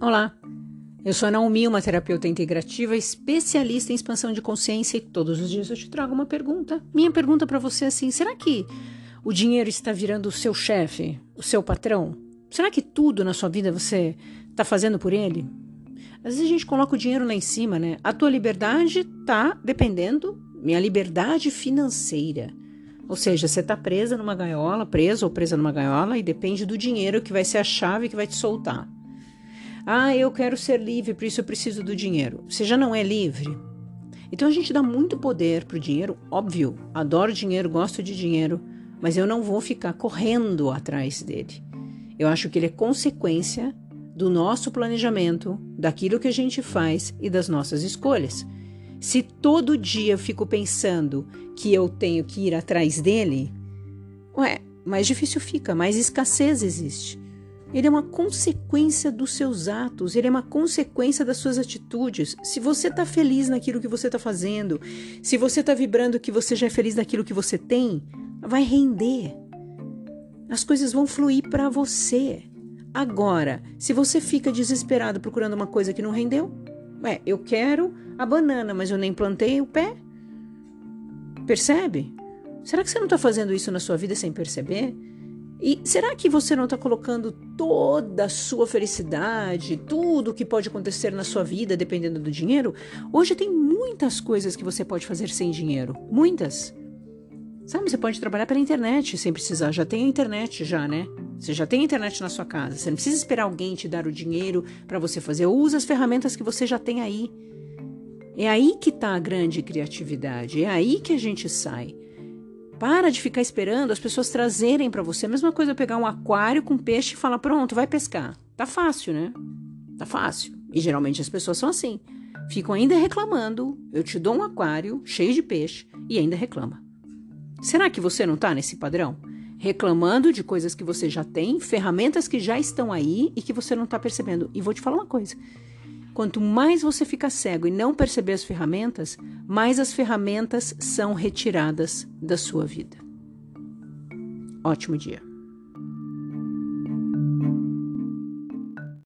Olá, eu sou a Naomi, uma terapeuta integrativa especialista em expansão de consciência e todos os dias eu te trago uma pergunta. Minha pergunta para você é assim: será que o dinheiro está virando o seu chefe, o seu patrão? Será que tudo na sua vida você está fazendo por ele? Às vezes a gente coloca o dinheiro lá em cima, né? A tua liberdade está dependendo, minha liberdade financeira. Ou seja, você está presa numa gaiola, preso ou presa numa gaiola, e depende do dinheiro que vai ser a chave que vai te soltar. Ah, eu quero ser livre, por isso eu preciso do dinheiro. Você já não é livre? Então a gente dá muito poder para o dinheiro, óbvio. Adoro dinheiro, gosto de dinheiro, mas eu não vou ficar correndo atrás dele. Eu acho que ele é consequência do nosso planejamento, daquilo que a gente faz e das nossas escolhas. Se todo dia eu fico pensando que eu tenho que ir atrás dele, ué, mais difícil fica, mais escassez existe. Ele é uma consequência dos seus atos, ele é uma consequência das suas atitudes. Se você está feliz naquilo que você está fazendo, se você está vibrando que você já é feliz naquilo que você tem, vai render. As coisas vão fluir para você. Agora, se você fica desesperado procurando uma coisa que não rendeu, ué, eu quero a banana, mas eu nem plantei o pé. Percebe? Será que você não está fazendo isso na sua vida sem perceber? E será que você não está colocando toda a sua felicidade, tudo o que pode acontecer na sua vida dependendo do dinheiro? Hoje tem muitas coisas que você pode fazer sem dinheiro. Muitas. Sabe, você pode trabalhar pela internet sem precisar. Já tem a internet, já, né? Você já tem a internet na sua casa. Você não precisa esperar alguém te dar o dinheiro para você fazer. Usa as ferramentas que você já tem aí. É aí que está a grande criatividade. É aí que a gente sai. Para de ficar esperando as pessoas trazerem para você. A mesma coisa eu pegar um aquário com peixe e falar: pronto, vai pescar. Tá fácil, né? Tá fácil. E geralmente as pessoas são assim. Ficam ainda reclamando. Eu te dou um aquário cheio de peixe e ainda reclama. Será que você não tá nesse padrão? Reclamando de coisas que você já tem, ferramentas que já estão aí e que você não tá percebendo. E vou te falar uma coisa: Quanto mais você fica cego e não perceber as ferramentas, mais as ferramentas são retiradas da sua vida. Ótimo dia.